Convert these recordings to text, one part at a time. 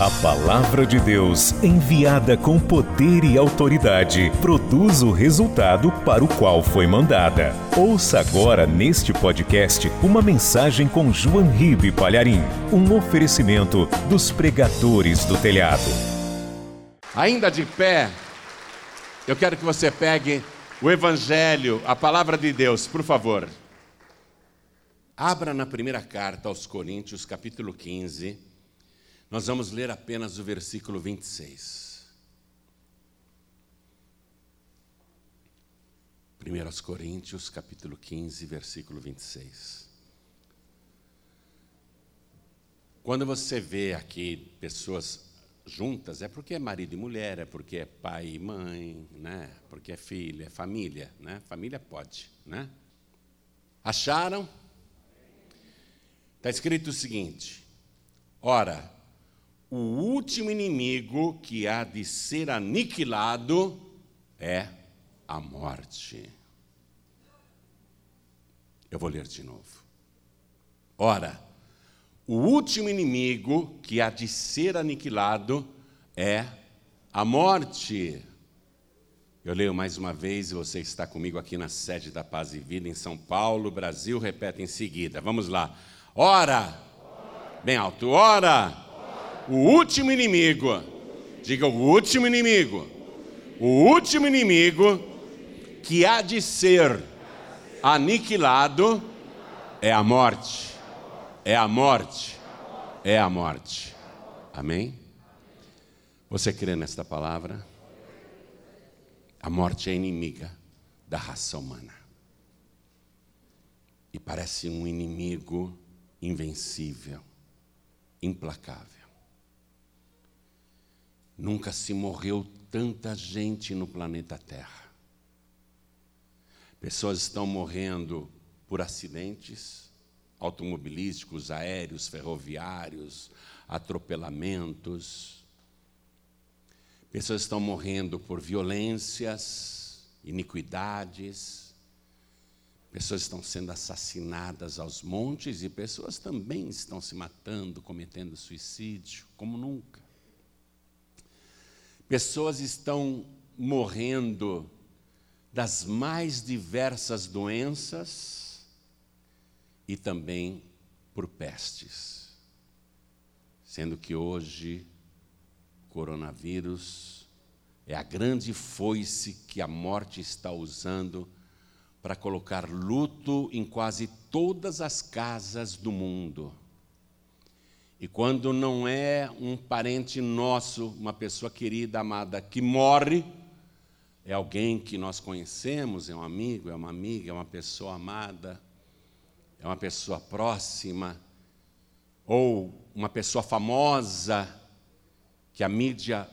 A palavra de Deus, enviada com poder e autoridade, produz o resultado para o qual foi mandada. Ouça agora neste podcast uma mensagem com João Ribe Palharim, um oferecimento dos pregadores do telhado. Ainda de pé, eu quero que você pegue o Evangelho, a palavra de Deus, por favor. Abra na primeira carta aos Coríntios, capítulo 15. Nós vamos ler apenas o versículo 26. 1 Coríntios, capítulo 15, versículo 26. Quando você vê aqui pessoas juntas, é porque é marido e mulher, é porque é pai e mãe, né? porque é filha, é família. Né? Família pode. Né? Acharam? Está escrito o seguinte: Ora, o último inimigo que há de ser aniquilado é a morte. Eu vou ler de novo. Ora, o último inimigo que há de ser aniquilado é a morte. Eu leio mais uma vez, e você está comigo aqui na sede da Paz e Vida, em São Paulo, Brasil, repete em seguida. Vamos lá. Ora, bem alto, ora o último inimigo, diga o último inimigo, o último inimigo que há de ser aniquilado é a morte. É a morte. É a morte. Amém? Você crê nesta palavra? A morte é inimiga da raça humana. E parece um inimigo invencível, implacável. Nunca se morreu tanta gente no planeta Terra. Pessoas estão morrendo por acidentes automobilísticos, aéreos, ferroviários, atropelamentos. Pessoas estão morrendo por violências, iniquidades. Pessoas estão sendo assassinadas aos montes e pessoas também estão se matando, cometendo suicídio, como nunca. Pessoas estão morrendo das mais diversas doenças e também por pestes. Sendo que hoje, coronavírus é a grande foice que a morte está usando para colocar luto em quase todas as casas do mundo. E quando não é um parente nosso, uma pessoa querida, amada, que morre, é alguém que nós conhecemos, é um amigo, é uma amiga, é uma pessoa amada, é uma pessoa próxima, ou uma pessoa famosa, que a mídia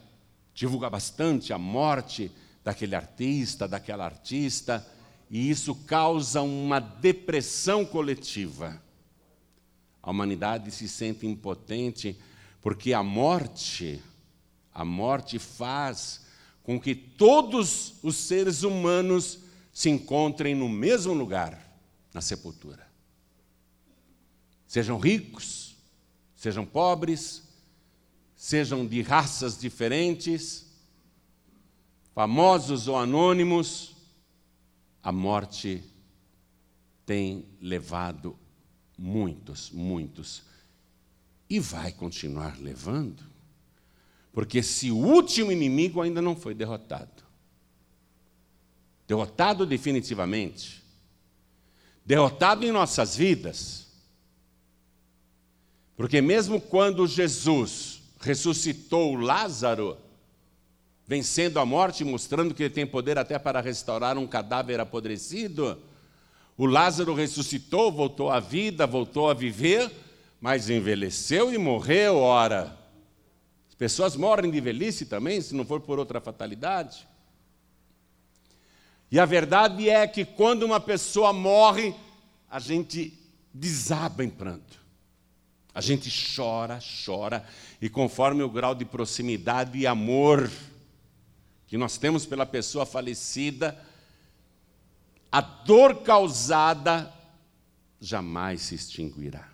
divulga bastante a morte daquele artista, daquela artista, e isso causa uma depressão coletiva. A humanidade se sente impotente porque a morte, a morte faz com que todos os seres humanos se encontrem no mesmo lugar, na sepultura. Sejam ricos, sejam pobres, sejam de raças diferentes, famosos ou anônimos, a morte tem levado Muitos, muitos. E vai continuar levando, porque esse último inimigo ainda não foi derrotado. Derrotado definitivamente. Derrotado em nossas vidas. Porque mesmo quando Jesus ressuscitou Lázaro, vencendo a morte, mostrando que ele tem poder até para restaurar um cadáver apodrecido, o Lázaro ressuscitou, voltou à vida, voltou a viver, mas envelheceu e morreu, ora. As pessoas morrem de velhice também, se não for por outra fatalidade. E a verdade é que quando uma pessoa morre, a gente desaba em pranto. A gente chora, chora, e conforme o grau de proximidade e amor que nós temos pela pessoa falecida, a dor causada jamais se extinguirá.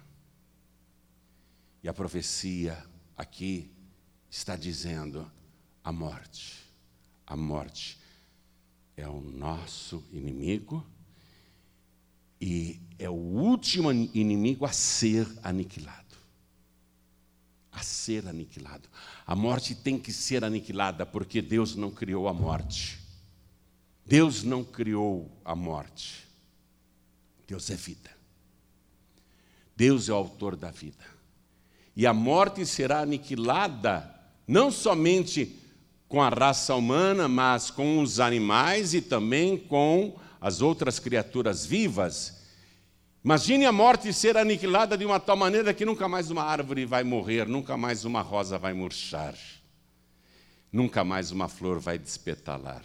E a profecia aqui está dizendo: a morte, a morte é o nosso inimigo e é o último inimigo a ser aniquilado. A ser aniquilado. A morte tem que ser aniquilada porque Deus não criou a morte. Deus não criou a morte. Deus é vida. Deus é o autor da vida. E a morte será aniquilada não somente com a raça humana, mas com os animais e também com as outras criaturas vivas. Imagine a morte ser aniquilada de uma tal maneira que nunca mais uma árvore vai morrer, nunca mais uma rosa vai murchar, nunca mais uma flor vai despetalar.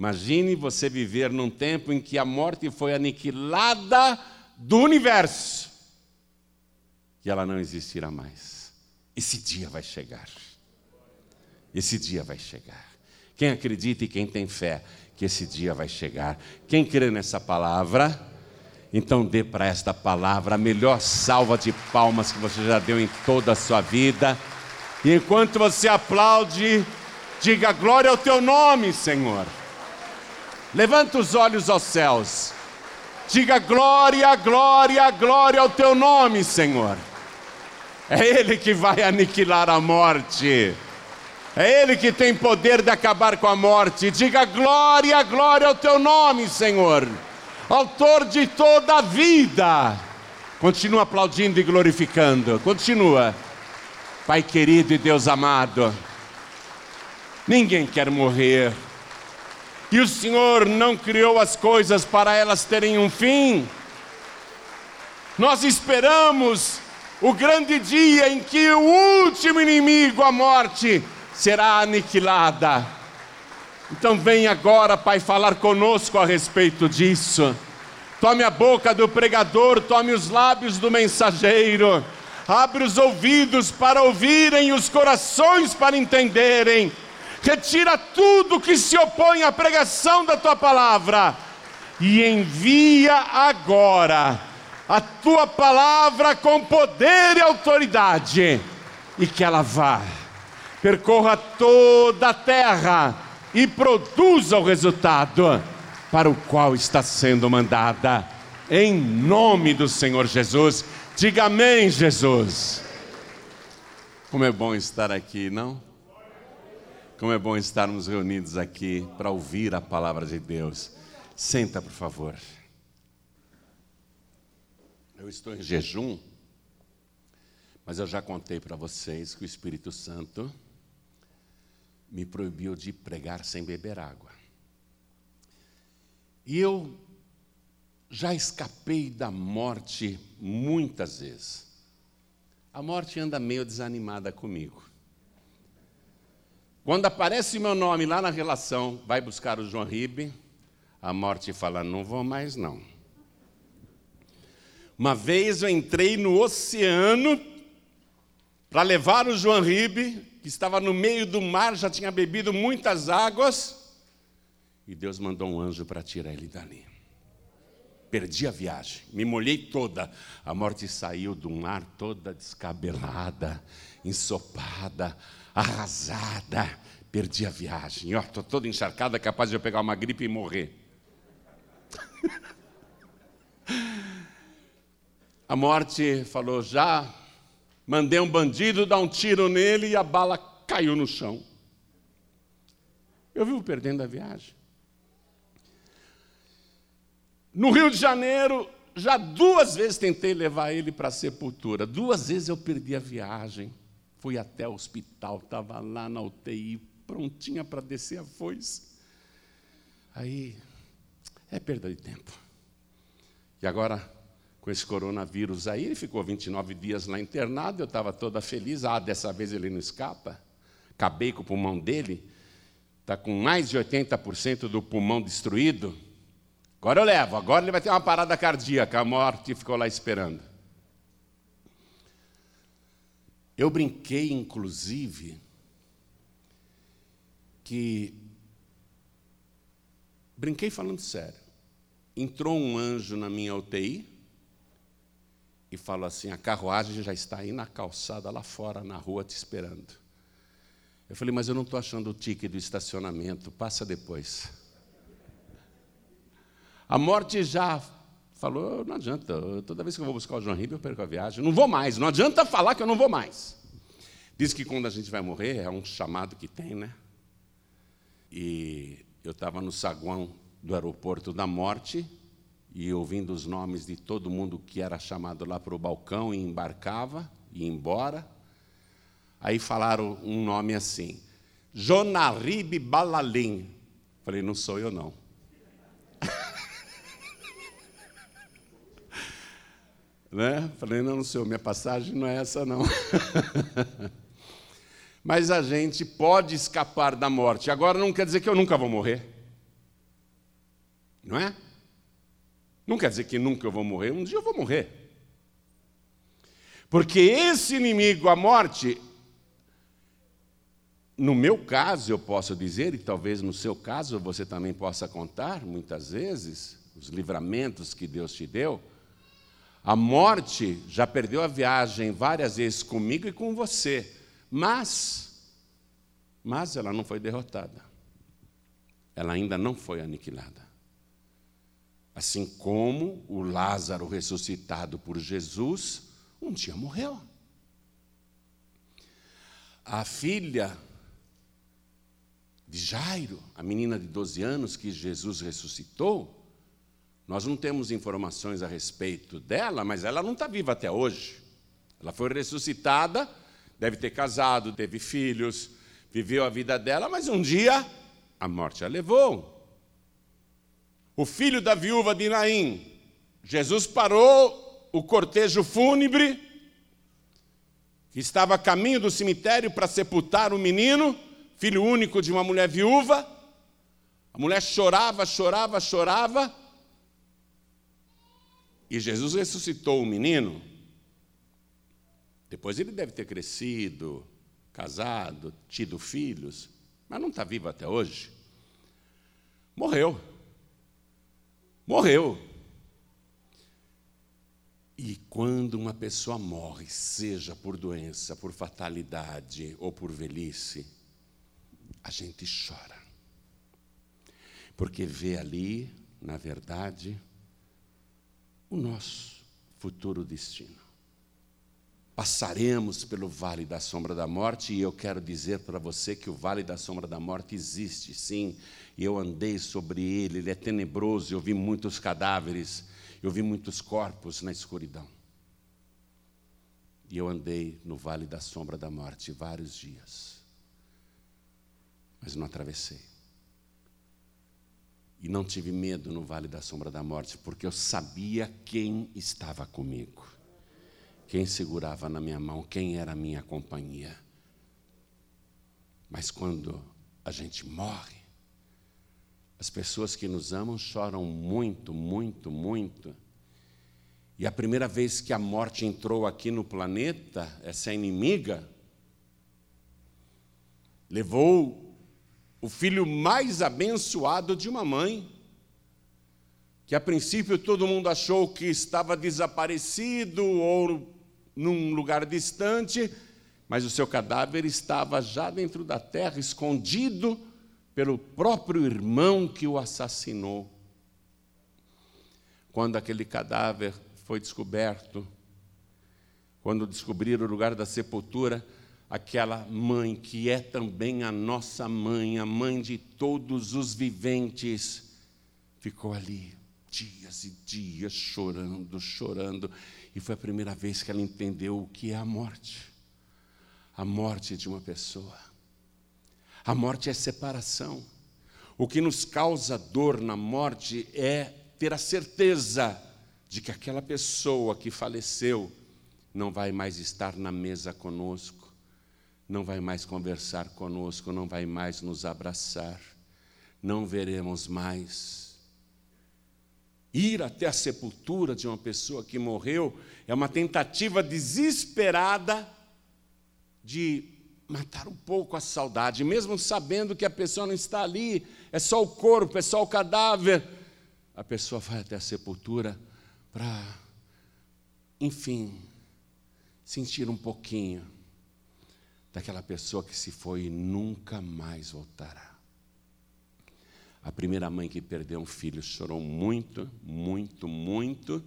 Imagine você viver num tempo em que a morte foi aniquilada do universo e ela não existirá mais. Esse dia vai chegar. Esse dia vai chegar. Quem acredita e quem tem fé que esse dia vai chegar. Quem crê nessa palavra, então dê para esta palavra a melhor salva de palmas que você já deu em toda a sua vida. E enquanto você aplaude, diga glória ao teu nome, Senhor. Levanta os olhos aos céus. Diga glória, glória, glória ao teu nome, Senhor. É Ele que vai aniquilar a morte. É Ele que tem poder de acabar com a morte. Diga glória, glória ao teu nome, Senhor. Autor de toda a vida. Continua aplaudindo e glorificando. Continua. Pai querido e Deus amado. Ninguém quer morrer. E o Senhor não criou as coisas para elas terem um fim. Nós esperamos o grande dia em que o último inimigo, a morte, será aniquilada. Então vem agora, Pai, falar conosco a respeito disso. Tome a boca do pregador, tome os lábios do mensageiro, abre os ouvidos para ouvirem, os corações para entenderem retira tudo que se opõe à pregação da tua palavra e envia agora a tua palavra com poder e autoridade, e que ela vá, percorra toda a terra e produza o resultado para o qual está sendo mandada, em nome do Senhor Jesus. Diga amém, Jesus. Como é bom estar aqui, não? Como é bom estarmos reunidos aqui para ouvir a palavra de Deus. Senta, por favor. Eu estou em jejum, mas eu já contei para vocês que o Espírito Santo me proibiu de pregar sem beber água. E eu já escapei da morte muitas vezes. A morte anda meio desanimada comigo. Quando aparece meu nome lá na relação, vai buscar o João Ribe, a morte fala: não vou mais não. Uma vez eu entrei no oceano para levar o João Ribe, que estava no meio do mar, já tinha bebido muitas águas, e Deus mandou um anjo para tirar ele dali. Perdi a viagem, me molhei toda. A morte saiu do mar toda descabelada, ensopada arrasada. Perdi a viagem. Estou toda encharcada, capaz de eu pegar uma gripe e morrer. a morte falou: já mandei um bandido dar um tiro nele e a bala caiu no chão. Eu vivo perdendo a viagem. No Rio de Janeiro, já duas vezes tentei levar ele para a sepultura. Duas vezes eu perdi a viagem. Fui até o hospital, estava lá na UTI, prontinha para descer a foice. Aí, é perda de tempo. E agora, com esse coronavírus aí, ele ficou 29 dias lá internado, eu estava toda feliz. Ah, dessa vez ele não escapa. Acabei com o pulmão dele, está com mais de 80% do pulmão destruído. Agora eu levo, agora ele vai ter uma parada cardíaca. A morte ficou lá esperando. Eu brinquei, inclusive, que. Brinquei falando sério. Entrou um anjo na minha UTI e falou assim: a carruagem já está aí na calçada lá fora, na rua, te esperando. Eu falei, mas eu não estou achando o ticket do estacionamento, passa depois. A morte já falou, não adianta, toda vez que eu vou buscar o João Ribeiro, eu perco a viagem. Não vou mais, não adianta falar que eu não vou mais. Diz que quando a gente vai morrer, é um chamado que tem, né? E eu estava no saguão do aeroporto da morte, e ouvindo os nomes de todo mundo que era chamado lá para o balcão e embarcava, e ia embora. Aí falaram um nome assim, Jonarib Balalim. Falei, não sou eu não. Né? Falei, não, não sou, minha passagem não é essa não. Mas a gente pode escapar da morte. Agora não quer dizer que eu nunca vou morrer. Não é? Não quer dizer que nunca eu vou morrer, um dia eu vou morrer. Porque esse inimigo, a morte, no meu caso eu posso dizer, e talvez no seu caso você também possa contar, muitas vezes, os livramentos que Deus te deu. A morte já perdeu a viagem várias vezes comigo e com você, mas, mas ela não foi derrotada. Ela ainda não foi aniquilada. Assim como o Lázaro ressuscitado por Jesus, um dia morreu. A filha de Jairo, a menina de 12 anos que Jesus ressuscitou, nós não temos informações a respeito dela, mas ela não está viva até hoje. Ela foi ressuscitada, deve ter casado, teve filhos, viveu a vida dela, mas um dia a morte a levou o filho da viúva de Naim. Jesus parou o cortejo fúnebre, que estava a caminho do cemitério para sepultar o menino, filho único de uma mulher viúva. A mulher chorava, chorava, chorava. E Jesus ressuscitou o menino. Depois ele deve ter crescido, casado, tido filhos, mas não está vivo até hoje. Morreu morreu. E quando uma pessoa morre, seja por doença, por fatalidade ou por velhice, a gente chora. Porque vê ali, na verdade, o nosso futuro destino. Passaremos pelo vale da sombra da morte, e eu quero dizer para você que o vale da sombra da morte existe, sim, e eu andei sobre ele, ele é tenebroso, eu vi muitos cadáveres, eu vi muitos corpos na escuridão. E eu andei no vale da sombra da morte vários dias, mas não atravessei. E não tive medo no vale da sombra da morte, porque eu sabia quem estava comigo, quem segurava na minha mão, quem era a minha companhia. Mas quando a gente morre, as pessoas que nos amam choram muito, muito, muito. E a primeira vez que a morte entrou aqui no planeta, essa inimiga, levou o filho mais abençoado de uma mãe, que a princípio todo mundo achou que estava desaparecido ou num lugar distante, mas o seu cadáver estava já dentro da terra, escondido pelo próprio irmão que o assassinou. Quando aquele cadáver foi descoberto, quando descobriram o lugar da sepultura, aquela mãe que é também a nossa mãe, a mãe de todos os viventes, ficou ali dias e dias chorando, chorando, e foi a primeira vez que ela entendeu o que é a morte a morte de uma pessoa. A morte é separação. O que nos causa dor na morte é ter a certeza de que aquela pessoa que faleceu não vai mais estar na mesa conosco, não vai mais conversar conosco, não vai mais nos abraçar, não veremos mais. Ir até a sepultura de uma pessoa que morreu é uma tentativa desesperada de matar um pouco a saudade, mesmo sabendo que a pessoa não está ali, é só o corpo, é só o cadáver. A pessoa vai até a sepultura para, enfim, sentir um pouquinho daquela pessoa que se foi e nunca mais voltará. A primeira mãe que perdeu um filho chorou muito, muito, muito.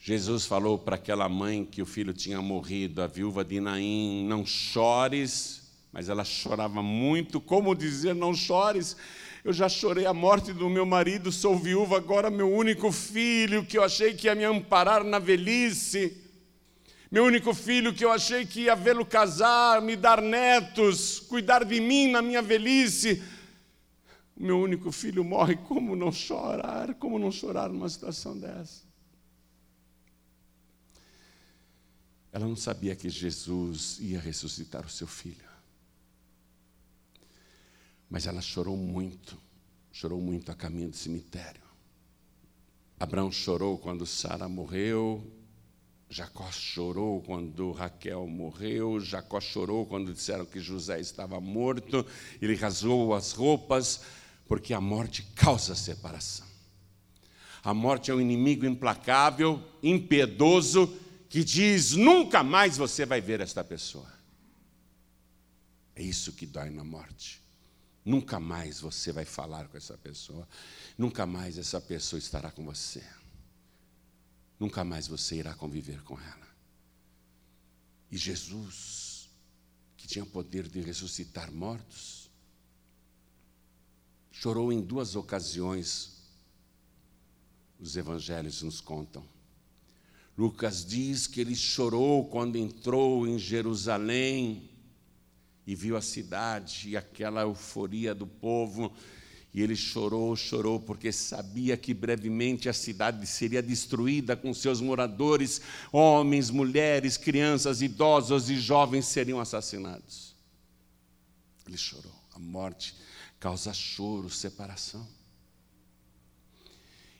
Jesus falou para aquela mãe que o filho tinha morrido, a viúva de Naim: Não chores, mas ela chorava muito. Como dizer, não chores? Eu já chorei a morte do meu marido, sou viúva, agora meu único filho, que eu achei que ia me amparar na velhice. Meu único filho, que eu achei que ia vê-lo casar, me dar netos, cuidar de mim na minha velhice meu único filho morre, como não chorar? Como não chorar numa situação dessa? Ela não sabia que Jesus ia ressuscitar o seu filho. Mas ela chorou muito, chorou muito a caminho do cemitério. Abraão chorou quando Sara morreu, Jacó chorou quando Raquel morreu, Jacó chorou quando disseram que José estava morto, ele rasgou as roupas, porque a morte causa separação. A morte é um inimigo implacável, impiedoso, que diz: nunca mais você vai ver esta pessoa. É isso que dói na morte. Nunca mais você vai falar com essa pessoa. Nunca mais essa pessoa estará com você. Nunca mais você irá conviver com ela. E Jesus, que tinha poder de ressuscitar mortos, Chorou em duas ocasiões, os evangelhos nos contam. Lucas diz que ele chorou quando entrou em Jerusalém e viu a cidade e aquela euforia do povo. E ele chorou, chorou, porque sabia que brevemente a cidade seria destruída com seus moradores, homens, mulheres, crianças, idosos e jovens seriam assassinados. Ele chorou. A morte causa choro, separação.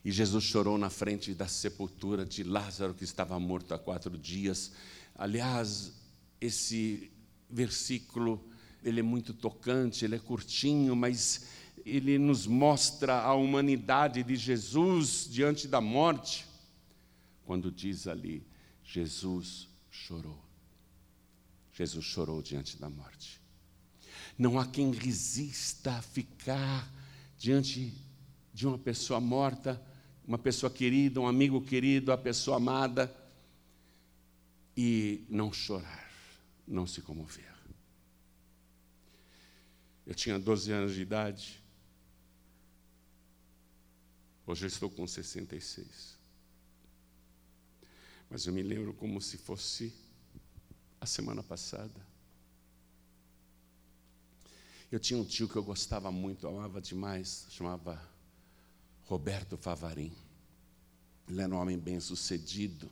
E Jesus chorou na frente da sepultura de Lázaro, que estava morto há quatro dias. Aliás, esse versículo, ele é muito tocante, ele é curtinho, mas ele nos mostra a humanidade de Jesus diante da morte. Quando diz ali, Jesus chorou. Jesus chorou diante da morte. Não há quem resista a ficar diante de uma pessoa morta, uma pessoa querida, um amigo querido, a pessoa amada, e não chorar, não se comover. Eu tinha 12 anos de idade, hoje eu estou com 66. Mas eu me lembro como se fosse a semana passada. Eu tinha um tio que eu gostava muito, amava demais, chamava Roberto Favarim. Ele era um homem bem sucedido.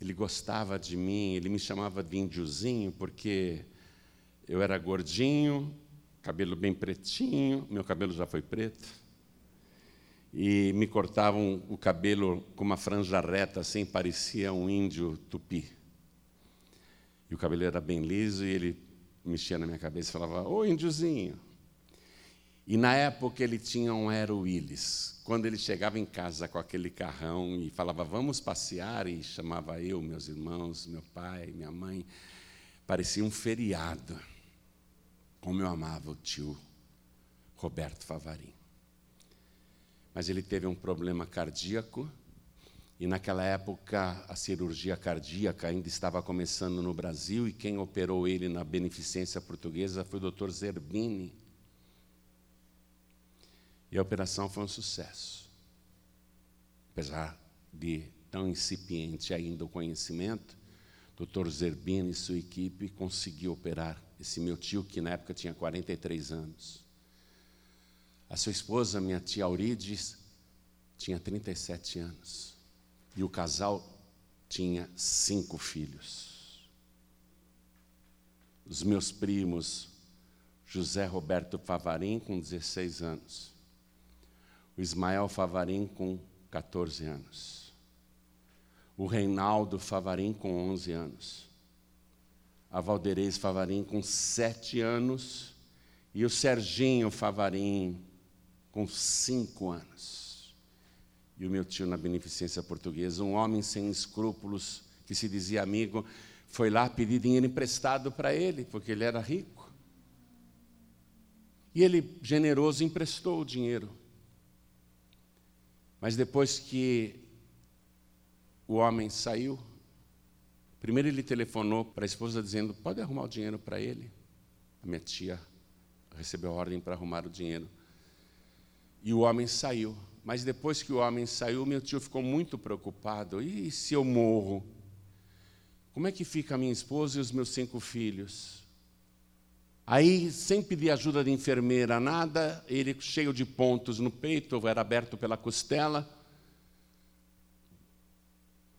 Ele gostava de mim, ele me chamava de índiozinho, porque eu era gordinho, cabelo bem pretinho, meu cabelo já foi preto. E me cortavam o cabelo com uma franja reta, assim, parecia um índio tupi. E o cabelo era bem liso e ele mexia na minha cabeça e falava, ô índiozinho. E na época ele tinha um Aero Willis. Quando ele chegava em casa com aquele carrão e falava, vamos passear, e chamava eu, meus irmãos, meu pai, minha mãe, parecia um feriado. Como eu amava o tio Roberto Favarim. Mas ele teve um problema cardíaco e naquela época a cirurgia cardíaca ainda estava começando no Brasil e quem operou ele na beneficência portuguesa foi o Dr. Zerbini. E a operação foi um sucesso. Apesar de tão incipiente ainda o conhecimento, o Dr. Zerbini e sua equipe conseguiu operar esse meu tio, que na época tinha 43 anos. A sua esposa, minha tia Aurides, tinha 37 anos. E o casal tinha cinco filhos. Os meus primos, José Roberto Favarim, com 16 anos. O Ismael Favarim, com 14 anos. O Reinaldo Favarim, com 11 anos. A Valderez Favarim, com 7 anos. E o Serginho Favarim, com 5 anos e o meu tio na beneficência portuguesa, um homem sem escrúpulos que se dizia amigo, foi lá pedir dinheiro emprestado para ele, porque ele era rico. E ele, generoso, emprestou o dinheiro. Mas depois que o homem saiu, primeiro ele telefonou para a esposa dizendo: Pode arrumar o dinheiro para ele? A minha tia recebeu a ordem para arrumar o dinheiro. E o homem saiu. Mas depois que o homem saiu, meu tio ficou muito preocupado. E se eu morro? Como é que fica a minha esposa e os meus cinco filhos? Aí, sem pedir ajuda de enfermeira, nada, ele cheio de pontos no peito, era aberto pela costela,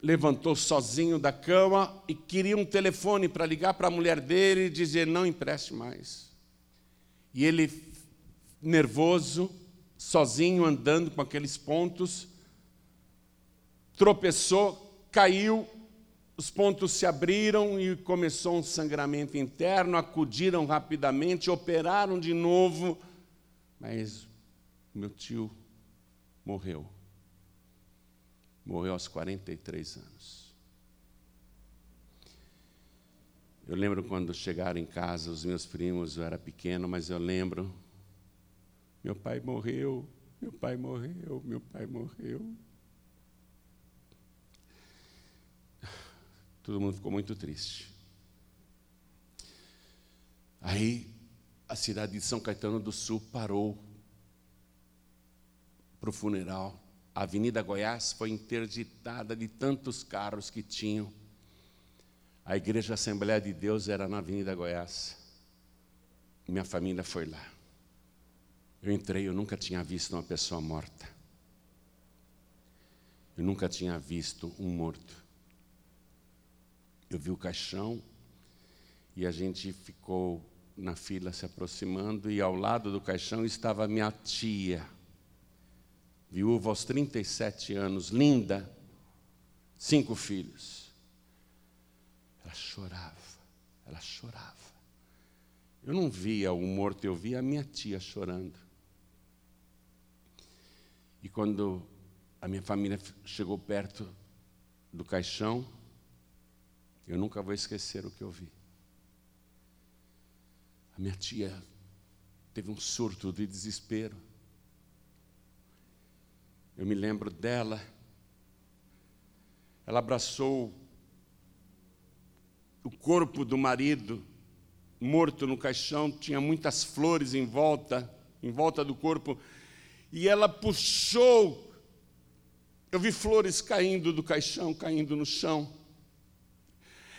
levantou sozinho da cama e queria um telefone para ligar para a mulher dele e dizer: não empreste mais. E ele, nervoso, sozinho, andando com aqueles pontos, tropeçou, caiu, os pontos se abriram e começou um sangramento interno, acudiram rapidamente, operaram de novo, mas meu tio morreu. Morreu aos 43 anos. Eu lembro quando chegaram em casa os meus primos, eu era pequeno, mas eu lembro. Meu pai morreu, meu pai morreu, meu pai morreu. Todo mundo ficou muito triste. Aí a cidade de São Caetano do Sul parou para o funeral. A Avenida Goiás foi interditada de tantos carros que tinham. A Igreja Assembleia de Deus era na Avenida Goiás. Minha família foi lá. Eu entrei, eu nunca tinha visto uma pessoa morta. Eu nunca tinha visto um morto. Eu vi o caixão e a gente ficou na fila se aproximando e ao lado do caixão estava minha tia, viúva aos 37 anos, linda, cinco filhos. Ela chorava, ela chorava. Eu não via o morto, eu via a minha tia chorando. E quando a minha família chegou perto do caixão, eu nunca vou esquecer o que eu vi. A minha tia teve um surto de desespero. Eu me lembro dela. Ela abraçou o corpo do marido morto no caixão, tinha muitas flores em volta, em volta do corpo, e ela puxou. Eu vi flores caindo do caixão, caindo no chão.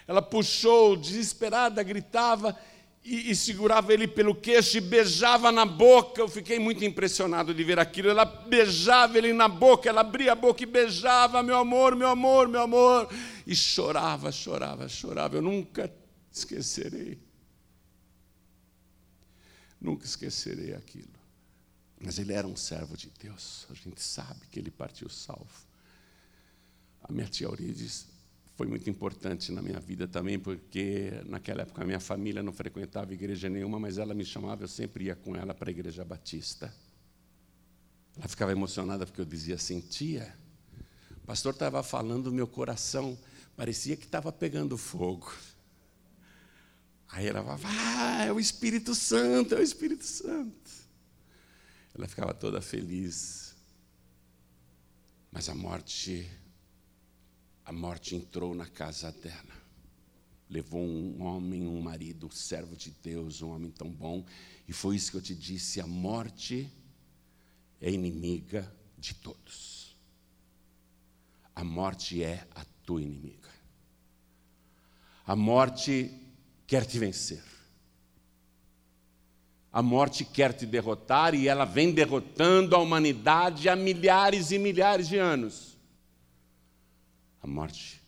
Ela puxou, desesperada, gritava e, e, segurava ele pelo queixo e beijava na boca. Eu fiquei muito impressionado de ver aquilo. Ela beijava ele na boca, ela abria a boca e beijava, meu amor, meu amor, meu amor. E chorava, chorava, chorava. Eu nunca esquecerei. Nunca esquecerei aquilo. Mas ele era um servo de Deus. A gente sabe que ele partiu salvo. A minha tia Aurides foi muito importante na minha vida também, porque naquela época a minha família não frequentava igreja nenhuma, mas ela me chamava, eu sempre ia com ela para a igreja batista. Ela ficava emocionada porque eu dizia assim: tia, o pastor estava falando, meu coração parecia que estava pegando fogo. Aí ela falava: ah, é o Espírito Santo, é o Espírito Santo. Ela ficava toda feliz. Mas a morte a morte entrou na casa dela. Levou um homem, um marido, um servo de Deus, um homem tão bom. E foi isso que eu te disse: a morte é inimiga de todos. A morte é a tua inimiga. A morte quer te vencer. A morte quer te derrotar e ela vem derrotando a humanidade há milhares e milhares de anos. A morte,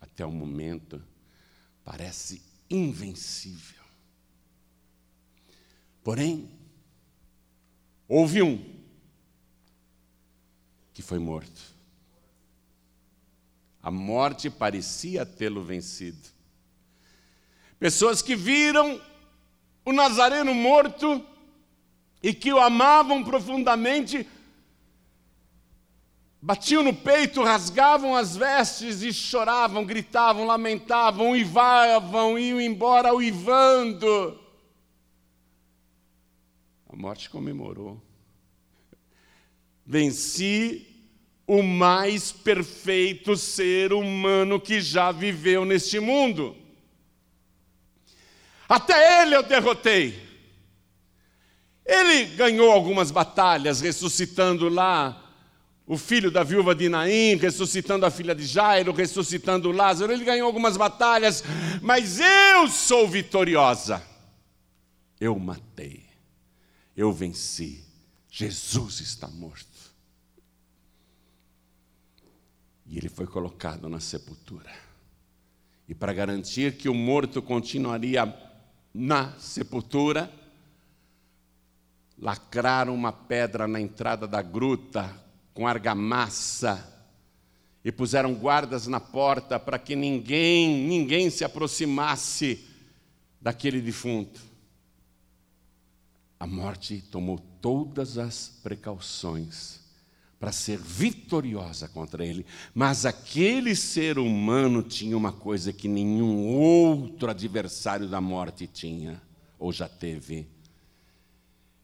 até o momento, parece invencível. Porém, houve um que foi morto. A morte parecia tê-lo vencido. Pessoas que viram o Nazareno morto e que o amavam profundamente, batiam no peito, rasgavam as vestes e choravam, gritavam, lamentavam, uivavam, iam embora uivando. A morte comemorou. Venci o mais perfeito ser humano que já viveu neste mundo. Até ele eu derrotei. Ele ganhou algumas batalhas, ressuscitando lá o filho da viúva de Naim, ressuscitando a filha de Jairo, ressuscitando Lázaro. Ele ganhou algumas batalhas, mas eu sou vitoriosa. Eu matei, eu venci. Jesus está morto. E ele foi colocado na sepultura. E para garantir que o morto continuaria na sepultura, lacraram uma pedra na entrada da gruta com argamassa e puseram guardas na porta para que ninguém, ninguém se aproximasse daquele defunto. A morte tomou todas as precauções para ser vitoriosa contra ele. Mas aquele ser humano tinha uma coisa que nenhum outro adversário da morte tinha, ou já teve.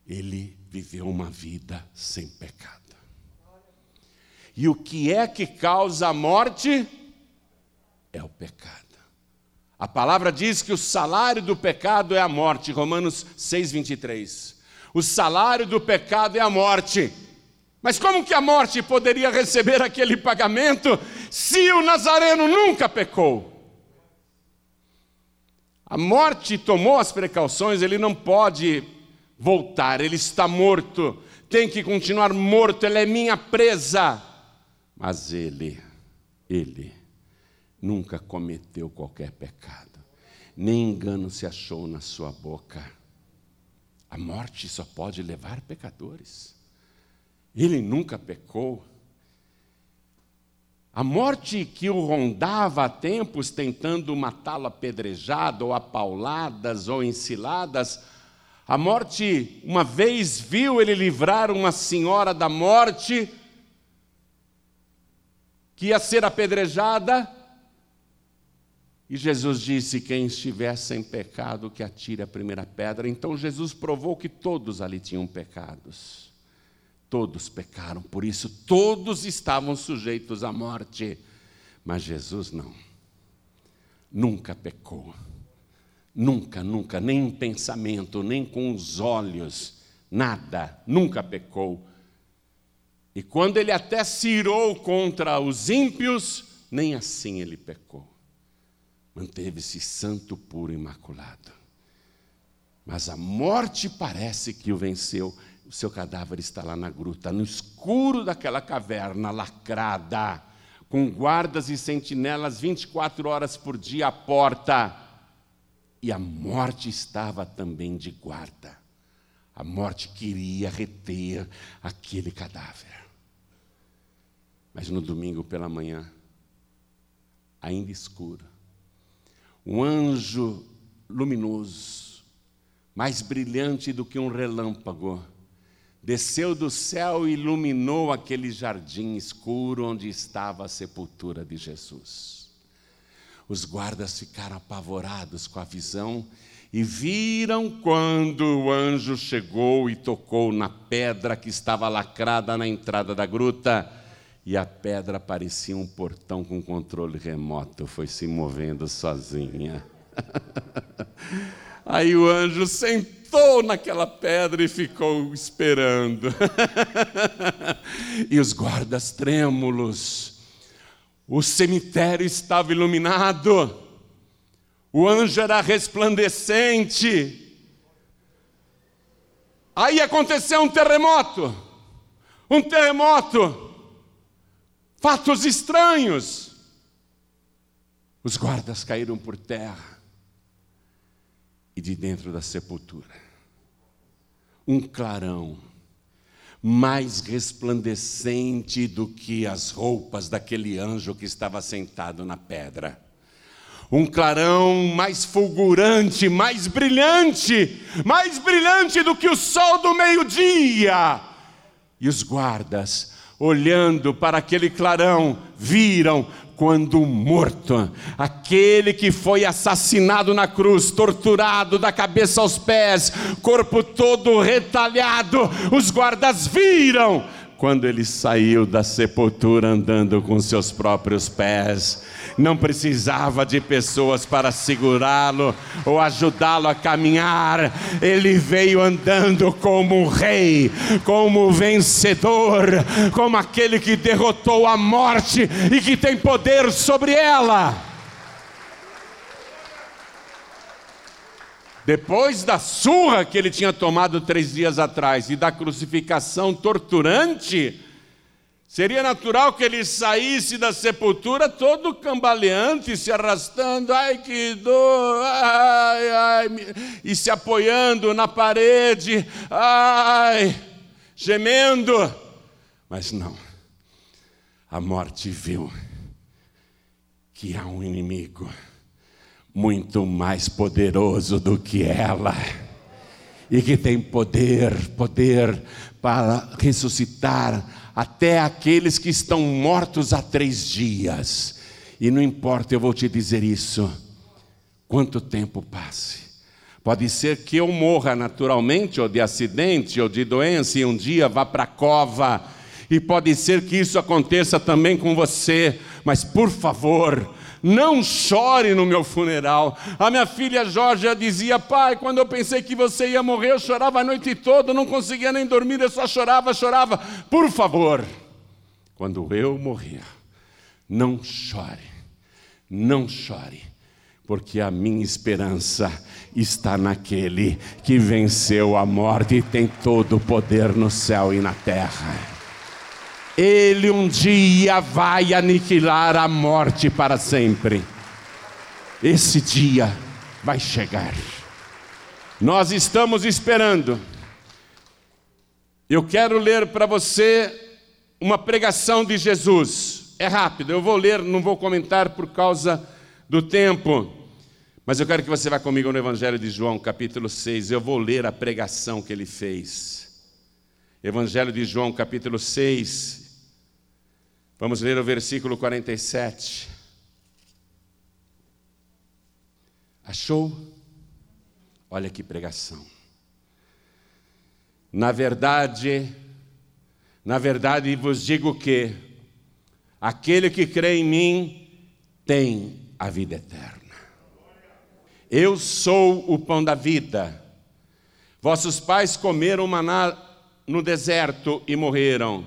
Ele viveu uma vida sem pecado. E o que é que causa a morte? É o pecado. A palavra diz que o salário do pecado é a morte, Romanos 6, 23. O salário do pecado é a morte. Mas como que a morte poderia receber aquele pagamento se o Nazareno nunca pecou? A morte tomou as precauções, ele não pode voltar, ele está morto, tem que continuar morto, ele é minha presa. Mas ele, ele nunca cometeu qualquer pecado, nem engano se achou na sua boca. A morte só pode levar pecadores. Ele nunca pecou. A morte que o rondava há tempos, tentando matá-lo apedrejado, ou a pauladas, ou enciladas, a morte, uma vez viu ele livrar uma senhora da morte, que ia ser apedrejada, e Jesus disse: Quem estiver sem pecado, que atire a primeira pedra. Então Jesus provou que todos ali tinham pecados. Todos pecaram, por isso todos estavam sujeitos à morte. Mas Jesus não. Nunca pecou. Nunca, nunca, nem em pensamento, nem com os olhos, nada, nunca pecou. E quando ele até se irou contra os ímpios, nem assim ele pecou. Manteve-se santo, puro, imaculado. Mas a morte parece que o venceu o seu cadáver está lá na gruta, no escuro daquela caverna lacrada, com guardas e sentinelas 24 horas por dia à porta. E a morte estava também de guarda. A morte queria reter aquele cadáver. Mas no domingo pela manhã, ainda escuro, um anjo luminoso, mais brilhante do que um relâmpago, desceu do céu e iluminou aquele jardim escuro onde estava a sepultura de Jesus. Os guardas ficaram apavorados com a visão e viram quando o anjo chegou e tocou na pedra que estava lacrada na entrada da gruta. E a pedra parecia um portão com controle remoto, foi se movendo sozinha. Aí o anjo sentou naquela pedra e ficou esperando. e os guardas trêmulos. O cemitério estava iluminado. O anjo era resplandecente. Aí aconteceu um terremoto. Um terremoto. Fatos estranhos. Os guardas caíram por terra e de dentro da sepultura. Um clarão mais resplandecente do que as roupas daquele anjo que estava sentado na pedra. Um clarão mais fulgurante, mais brilhante, mais brilhante do que o sol do meio-dia. E os guardas olhando para aquele clarão, viram quando morto, aquele que foi assassinado na cruz, torturado da cabeça aos pés, corpo todo retalhado, os guardas viram quando ele saiu da sepultura andando com seus próprios pés. Não precisava de pessoas para segurá-lo ou ajudá-lo a caminhar. Ele veio andando como rei, como vencedor, como aquele que derrotou a morte e que tem poder sobre ela. Depois da surra que ele tinha tomado três dias atrás e da crucificação torturante, seria natural que ele saísse da sepultura todo cambaleante, se arrastando, ai que dor, ai, ai, e se apoiando na parede, ai, gemendo. Mas não, a morte viu que há um inimigo muito mais poderoso do que ela, e que tem poder, poder para ressuscitar até aqueles que estão mortos há três dias. E não importa, eu vou te dizer isso, quanto tempo passe. Pode ser que eu morra naturalmente, ou de acidente, ou de doença, e um dia vá para a cova. E pode ser que isso aconteça também com você, mas por favor, não chore no meu funeral. A minha filha Jorge dizia: Pai, quando eu pensei que você ia morrer, eu chorava a noite toda, não conseguia nem dormir, eu só chorava, chorava. Por favor, quando eu morrer, não chore, não chore, porque a minha esperança está naquele que venceu a morte e tem todo o poder no céu e na terra. Ele um dia vai aniquilar a morte para sempre. Esse dia vai chegar. Nós estamos esperando. Eu quero ler para você uma pregação de Jesus. É rápido, eu vou ler, não vou comentar por causa do tempo. Mas eu quero que você vá comigo no Evangelho de João, capítulo 6. Eu vou ler a pregação que ele fez. Evangelho de João, capítulo 6, Vamos ler o versículo 47. Achou? Olha que pregação. Na verdade, na verdade vos digo que aquele que crê em mim tem a vida eterna. Eu sou o pão da vida. Vossos pais comeram maná no deserto e morreram.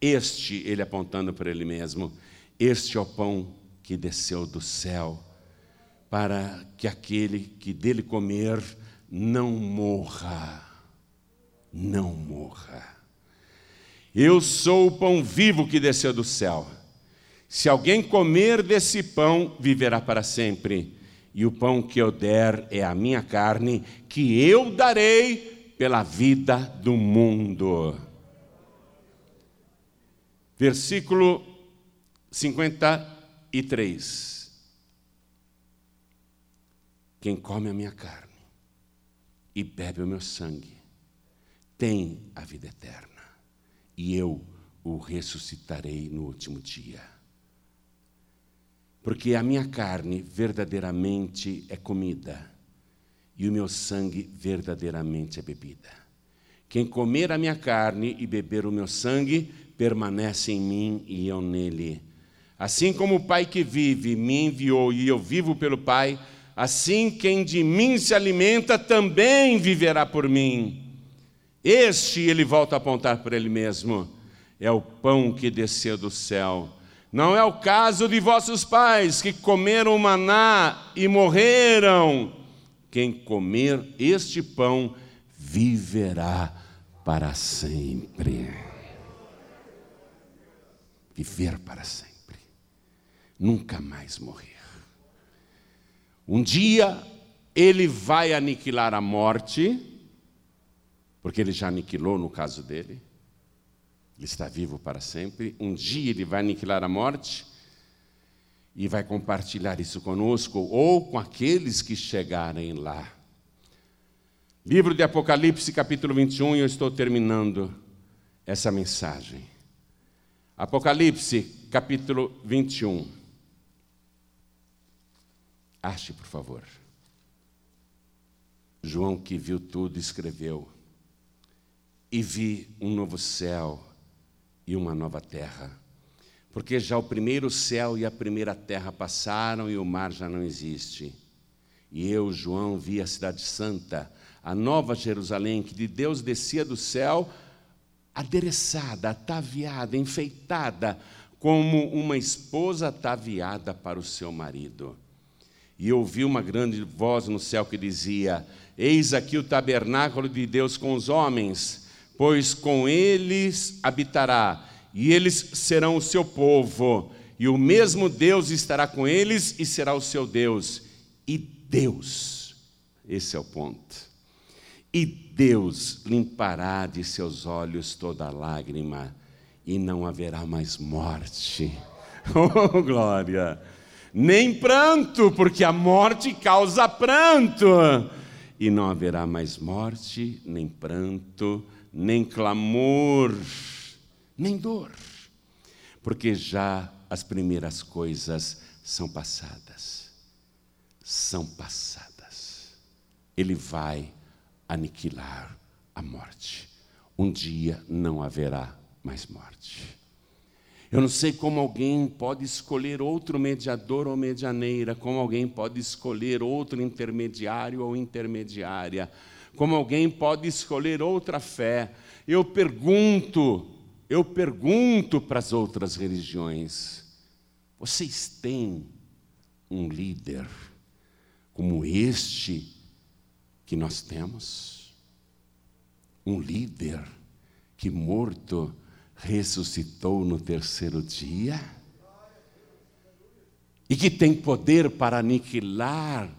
Este, ele apontando para ele mesmo, este é o pão que desceu do céu, para que aquele que dele comer não morra. Não morra. Eu sou o pão vivo que desceu do céu. Se alguém comer desse pão, viverá para sempre. E o pão que eu der é a minha carne, que eu darei pela vida do mundo versículo 53. Quem come a minha carne e bebe o meu sangue tem a vida eterna, e eu o ressuscitarei no último dia. Porque a minha carne verdadeiramente é comida, e o meu sangue verdadeiramente é bebida. Quem comer a minha carne e beber o meu sangue permanece em mim e eu nele. Assim como o Pai que vive me enviou e eu vivo pelo Pai, assim quem de mim se alimenta também viverá por mim. Este, ele volta a apontar para ele mesmo, é o pão que desceu do céu. Não é o caso de vossos pais que comeram maná e morreram. Quem comer este pão viverá para sempre viver para sempre, nunca mais morrer. Um dia ele vai aniquilar a morte, porque ele já aniquilou no caso dele, ele está vivo para sempre. Um dia ele vai aniquilar a morte e vai compartilhar isso conosco ou com aqueles que chegarem lá. Livro de Apocalipse, capítulo 21, e eu estou terminando essa mensagem. Apocalipse, capítulo 21. Ache, por favor. João, que viu tudo, escreveu: E vi um novo céu e uma nova terra. Porque já o primeiro céu e a primeira terra passaram e o mar já não existe. E eu, João, vi a cidade santa, a nova Jerusalém, que de Deus descia do céu adereçada, ataviada, enfeitada, como uma esposa ataviada para o seu marido. E ouvi uma grande voz no céu que dizia: Eis aqui o tabernáculo de Deus com os homens, pois com eles habitará, e eles serão o seu povo, e o mesmo Deus estará com eles e será o seu Deus. E Deus, esse é o ponto e Deus limpará de seus olhos toda lágrima, e não haverá mais morte. Oh, glória! Nem pranto, porque a morte causa pranto. E não haverá mais morte, nem pranto, nem clamor, nem dor, porque já as primeiras coisas são passadas. São passadas. Ele vai aniquilar a morte. Um dia não haverá mais morte. Eu não sei como alguém pode escolher outro mediador ou medianeira, como alguém pode escolher outro intermediário ou intermediária, como alguém pode escolher outra fé. Eu pergunto, eu pergunto para as outras religiões: vocês têm um líder como este que nós temos. Um líder que morto ressuscitou no terceiro dia e que tem poder para aniquilar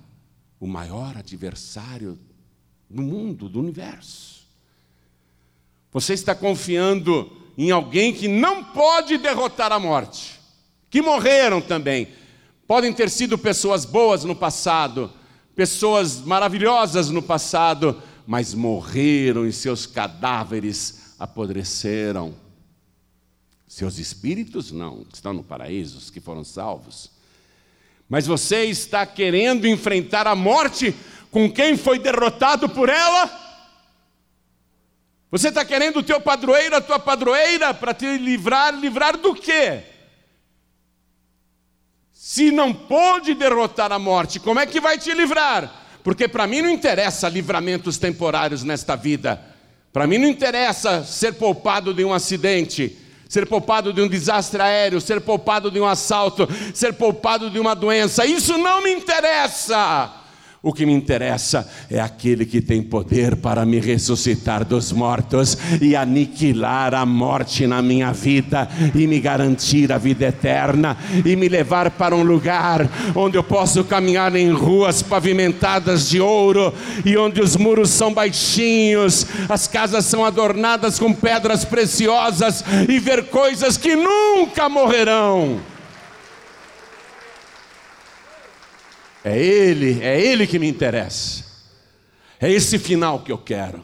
o maior adversário do mundo, do universo. Você está confiando em alguém que não pode derrotar a morte, que morreram também. Podem ter sido pessoas boas no passado, pessoas maravilhosas no passado, mas morreram e seus cadáveres apodreceram. Seus espíritos não, estão no paraíso, os que foram salvos. Mas você está querendo enfrentar a morte com quem foi derrotado por ela? Você está querendo o teu padroeiro, a tua padroeira, para te livrar, livrar do quê? Se não pôde derrotar a morte, como é que vai te livrar? Porque para mim não interessa livramentos temporários nesta vida. Para mim não interessa ser poupado de um acidente, ser poupado de um desastre aéreo, ser poupado de um assalto, ser poupado de uma doença. Isso não me interessa. O que me interessa é aquele que tem poder para me ressuscitar dos mortos e aniquilar a morte na minha vida e me garantir a vida eterna e me levar para um lugar onde eu posso caminhar em ruas pavimentadas de ouro e onde os muros são baixinhos, as casas são adornadas com pedras preciosas e ver coisas que nunca morrerão. É Ele, é Ele que me interessa. É esse final que eu quero.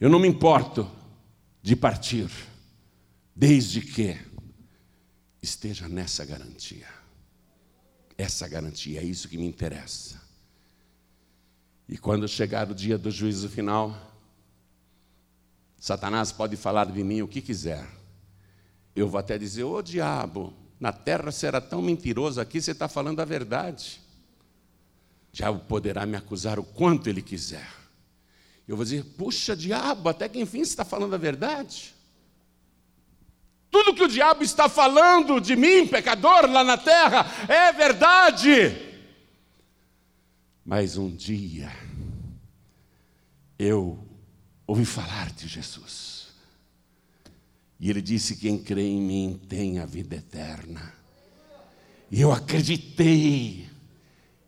Eu não me importo de partir, desde que esteja nessa garantia. Essa garantia, é isso que me interessa. E quando chegar o dia do juízo final, Satanás pode falar de mim o que quiser. Eu vou até dizer: Ô diabo, na terra será tão mentiroso, aqui você está falando a verdade. Já poderá me acusar o quanto ele quiser. Eu vou dizer, puxa, diabo, até que enfim você está falando a verdade. Tudo que o diabo está falando de mim, pecador, lá na terra, é verdade. Mas um dia, eu ouvi falar de Jesus. E ele disse: Quem crê em mim tem a vida eterna. E eu acreditei.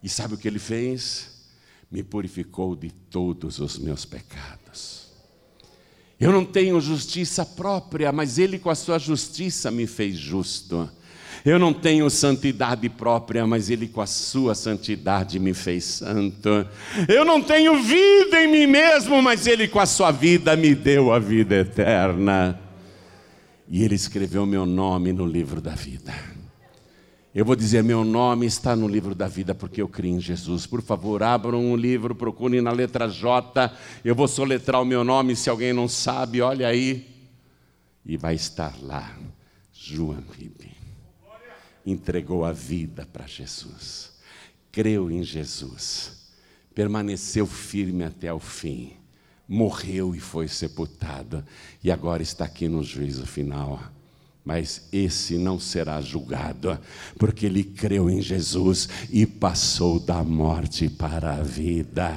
E sabe o que ele fez? Me purificou de todos os meus pecados. Eu não tenho justiça própria, mas ele com a sua justiça me fez justo. Eu não tenho santidade própria, mas Ele com a sua santidade me fez santo. Eu não tenho vida em mim mesmo, mas Ele com a sua vida me deu a vida eterna. E ele escreveu meu nome no livro da vida. Eu vou dizer, meu nome está no livro da vida porque eu criei em Jesus. Por favor, abram um livro, procurem na letra J. Eu vou soletrar o meu nome, se alguém não sabe, olha aí. E vai estar lá. João Ribe. Entregou a vida para Jesus. Creu em Jesus. Permaneceu firme até o fim. Morreu e foi sepultado. E agora está aqui no juízo final mas esse não será julgado, porque ele creu em Jesus e passou da morte para a vida.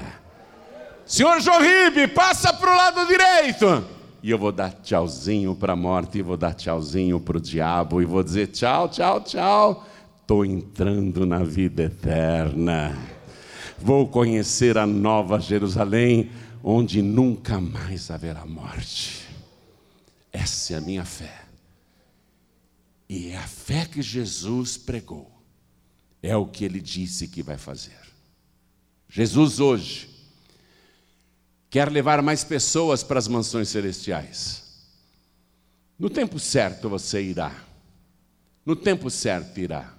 Senhor Jorribe, passa para o lado direito. E eu vou dar tchauzinho para a morte, e vou dar tchauzinho para o diabo, e vou dizer tchau, tchau, tchau. Estou entrando na vida eterna. Vou conhecer a nova Jerusalém, onde nunca mais haverá morte. Essa é a minha fé. E é a fé que Jesus pregou, é o que ele disse que vai fazer. Jesus hoje quer levar mais pessoas para as mansões celestiais. No tempo certo você irá, no tempo certo irá,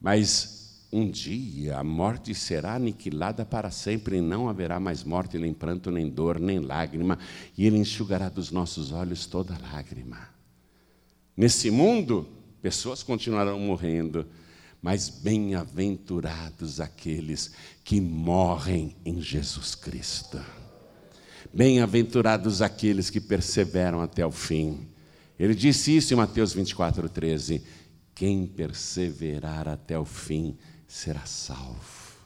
mas um dia a morte será aniquilada para sempre e não haverá mais morte, nem pranto, nem dor, nem lágrima, e Ele enxugará dos nossos olhos toda lágrima. Nesse mundo, pessoas continuarão morrendo, mas bem-aventurados aqueles que morrem em Jesus Cristo. Bem-aventurados aqueles que perseveram até o fim. Ele disse isso em Mateus 24, 13: Quem perseverar até o fim será salvo.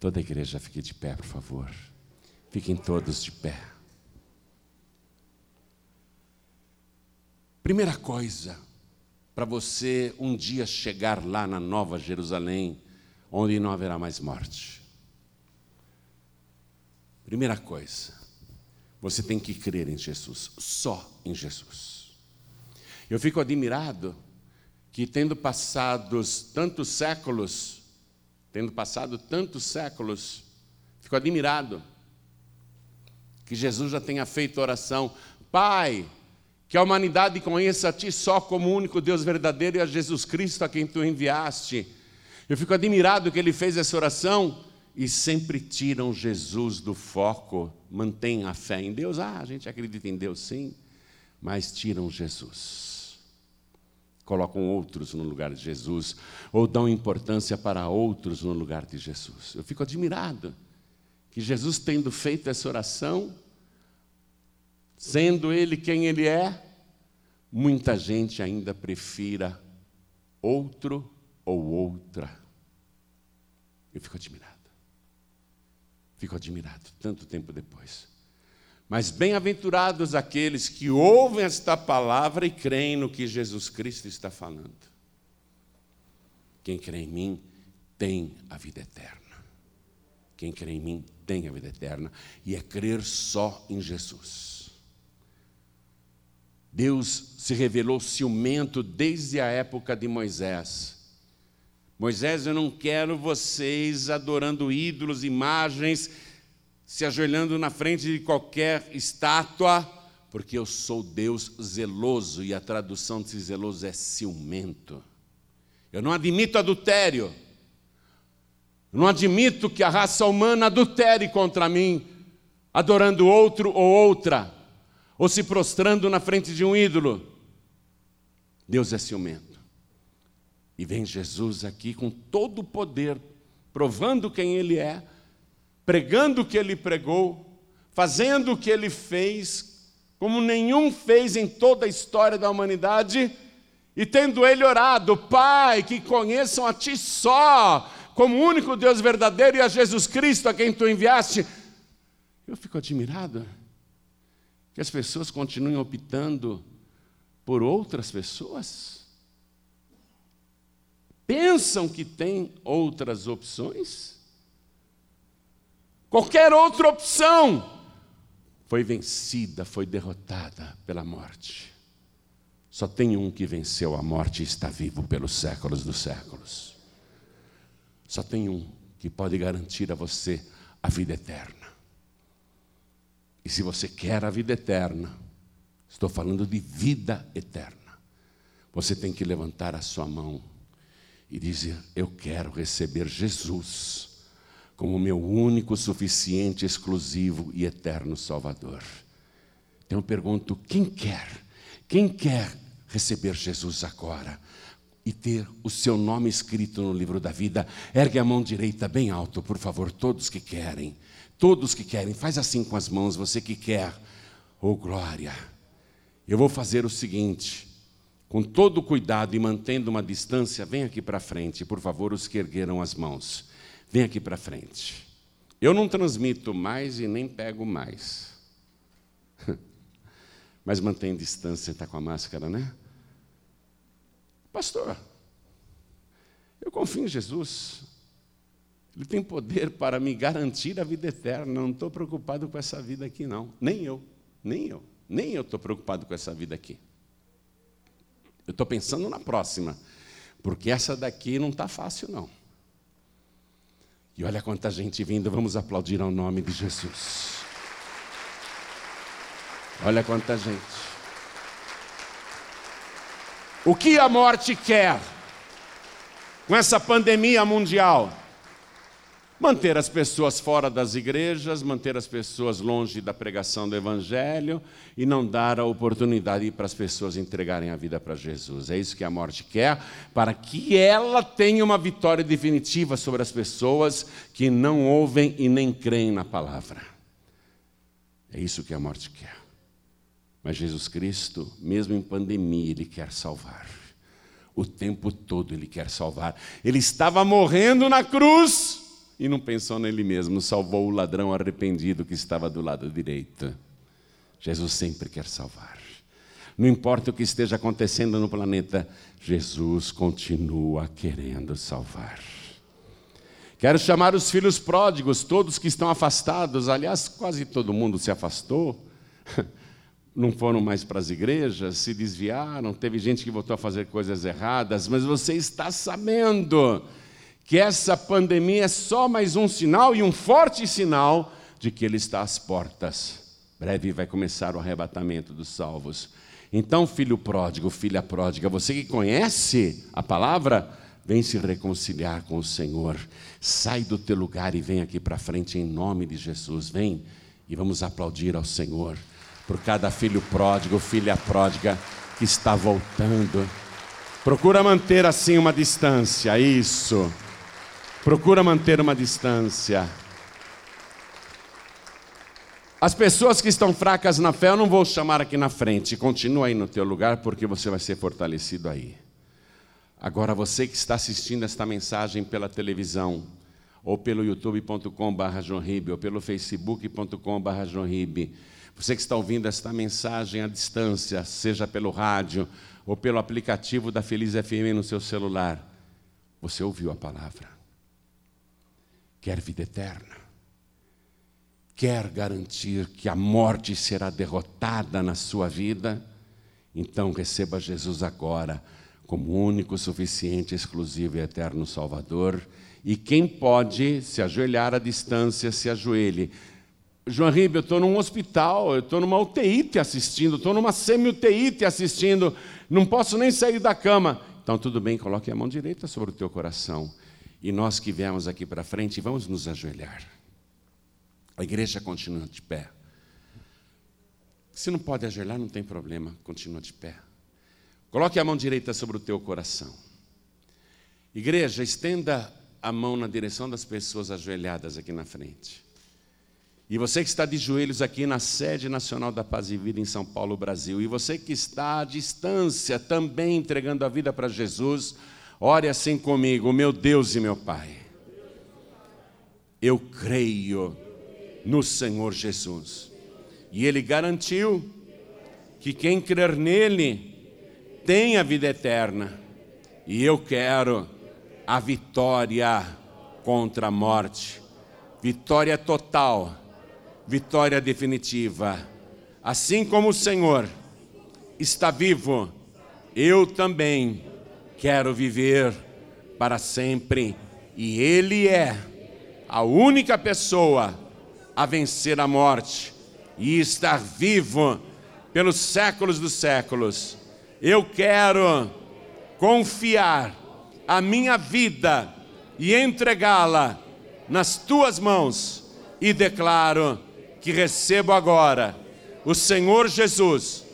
Toda a igreja fique de pé, por favor. Fiquem todos de pé. Primeira coisa, para você um dia chegar lá na Nova Jerusalém, onde não haverá mais morte. Primeira coisa, você tem que crer em Jesus, só em Jesus. Eu fico admirado que, tendo passados tantos séculos, tendo passado tantos séculos, fico admirado que Jesus já tenha feito oração, Pai, que a humanidade conheça a Ti só como único Deus verdadeiro e a Jesus Cristo a quem Tu enviaste. Eu fico admirado que ele fez essa oração e sempre tiram Jesus do foco, mantém a fé em Deus. Ah, a gente acredita em Deus sim, mas tiram Jesus. Colocam outros no lugar de Jesus, ou dão importância para outros no lugar de Jesus. Eu fico admirado que Jesus, tendo feito essa oração, sendo ele quem ele é, muita gente ainda prefira outro ou outra. Eu fico admirado. Fico admirado, tanto tempo depois. Mas bem-aventurados aqueles que ouvem esta palavra e creem no que Jesus Cristo está falando. Quem crê em mim tem a vida eterna. Quem crê em mim tem a vida eterna. E é crer só em Jesus. Deus se revelou ciumento desde a época de Moisés. Moisés, eu não quero vocês adorando ídolos, imagens, se ajoelhando na frente de qualquer estátua, porque eu sou Deus zeloso, e a tradução de zeloso é ciumento. Eu não admito adultério. Eu não admito que a raça humana adultere contra mim, adorando outro ou outra ou se prostrando na frente de um ídolo. Deus é ciumento. E vem Jesus aqui com todo o poder, provando quem Ele é, pregando o que Ele pregou, fazendo o que Ele fez, como nenhum fez em toda a história da humanidade, e tendo Ele orado, Pai, que conheçam a Ti só, como único Deus verdadeiro e a Jesus Cristo a quem Tu enviaste. Eu fico admirado que as pessoas continuem optando por outras pessoas? Pensam que tem outras opções? Qualquer outra opção foi vencida, foi derrotada pela morte. Só tem um que venceu a morte e está vivo pelos séculos dos séculos. Só tem um que pode garantir a você a vida eterna. E se você quer a vida eterna, Estou falando de vida eterna. Você tem que levantar a sua mão e dizer: Eu quero receber Jesus como meu único, suficiente, exclusivo e eterno Salvador. Então eu pergunto: quem quer? Quem quer receber Jesus agora? E ter o seu nome escrito no livro da vida, ergue a mão direita bem alto, por favor, todos que querem, todos que querem, faz assim com as mãos, você que quer, oh glória. Eu vou fazer o seguinte, com todo cuidado e mantendo uma distância, vem aqui para frente, por favor, os que ergueram as mãos. Vem aqui para frente. Eu não transmito mais e nem pego mais. Mas mantém distância, está com a máscara, né? Pastor, eu confio em Jesus. Ele tem poder para me garantir a vida eterna. Não estou preocupado com essa vida aqui, não. Nem eu, nem eu, nem eu estou preocupado com essa vida aqui. Eu estou pensando na próxima, porque essa daqui não está fácil, não. E olha quanta gente vindo, vamos aplaudir ao nome de Jesus. Olha quanta gente. O que a morte quer com essa pandemia mundial? Manter as pessoas fora das igrejas, manter as pessoas longe da pregação do Evangelho e não dar a oportunidade para as pessoas entregarem a vida para Jesus. É isso que a morte quer, para que ela tenha uma vitória definitiva sobre as pessoas que não ouvem e nem creem na palavra. É isso que a morte quer. Mas Jesus Cristo, mesmo em pandemia, Ele quer salvar. O tempo todo Ele quer salvar. Ele estava morrendo na cruz e não pensou nele mesmo, salvou o ladrão arrependido que estava do lado direito. Jesus sempre quer salvar. Não importa o que esteja acontecendo no planeta, Jesus continua querendo salvar. Quero chamar os filhos pródigos, todos que estão afastados, aliás, quase todo mundo se afastou, não foram mais para as igrejas, se desviaram, teve gente que voltou a fazer coisas erradas, mas você está sabendo que essa pandemia é só mais um sinal e um forte sinal de que Ele está às portas. Breve vai começar o arrebatamento dos salvos. Então, filho pródigo, filha pródiga, você que conhece a palavra, vem se reconciliar com o Senhor. Sai do teu lugar e vem aqui para frente em nome de Jesus. Vem e vamos aplaudir ao Senhor por cada filho pródigo, filha pródiga que está voltando. Procura manter assim uma distância, isso. Procura manter uma distância. As pessoas que estão fracas na fé, eu não vou chamar aqui na frente. Continua aí no teu lugar, porque você vai ser fortalecido aí. Agora, você que está assistindo esta mensagem pela televisão, ou pelo youtube.com.br ou pelo facebook.com.br você que está ouvindo esta mensagem à distância, seja pelo rádio ou pelo aplicativo da Feliz FM no seu celular, você ouviu a palavra quer vida eterna, quer garantir que a morte será derrotada na sua vida, então receba Jesus agora como único, suficiente, exclusivo e eterno Salvador. E quem pode se ajoelhar à distância, se ajoelhe. João Ribeiro, eu estou num hospital, eu estou numa UTI te assistindo, estou numa semi-UTI te assistindo, não posso nem sair da cama. Então, tudo bem, coloque a mão direita sobre o teu coração. E nós que viemos aqui para frente, vamos nos ajoelhar. A igreja continua de pé. Se não pode ajoelhar, não tem problema, continua de pé. Coloque a mão direita sobre o teu coração. Igreja, estenda a mão na direção das pessoas ajoelhadas aqui na frente. E você que está de joelhos aqui na sede nacional da Paz e Vida em São Paulo, Brasil, e você que está à distância também entregando a vida para Jesus, Ore assim comigo, meu Deus e meu Pai. Eu creio no Senhor Jesus. E Ele garantiu que quem crer nele tem a vida eterna. E eu quero a vitória contra a morte. Vitória total, vitória definitiva. Assim como o Senhor está vivo, eu também quero viver para sempre. E Ele é a única pessoa a vencer a morte e estar vivo pelos séculos dos séculos. Eu quero confiar a minha vida e entregá-la nas tuas mãos e declaro que recebo agora o Senhor Jesus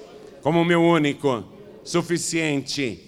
como meu único, suficiente,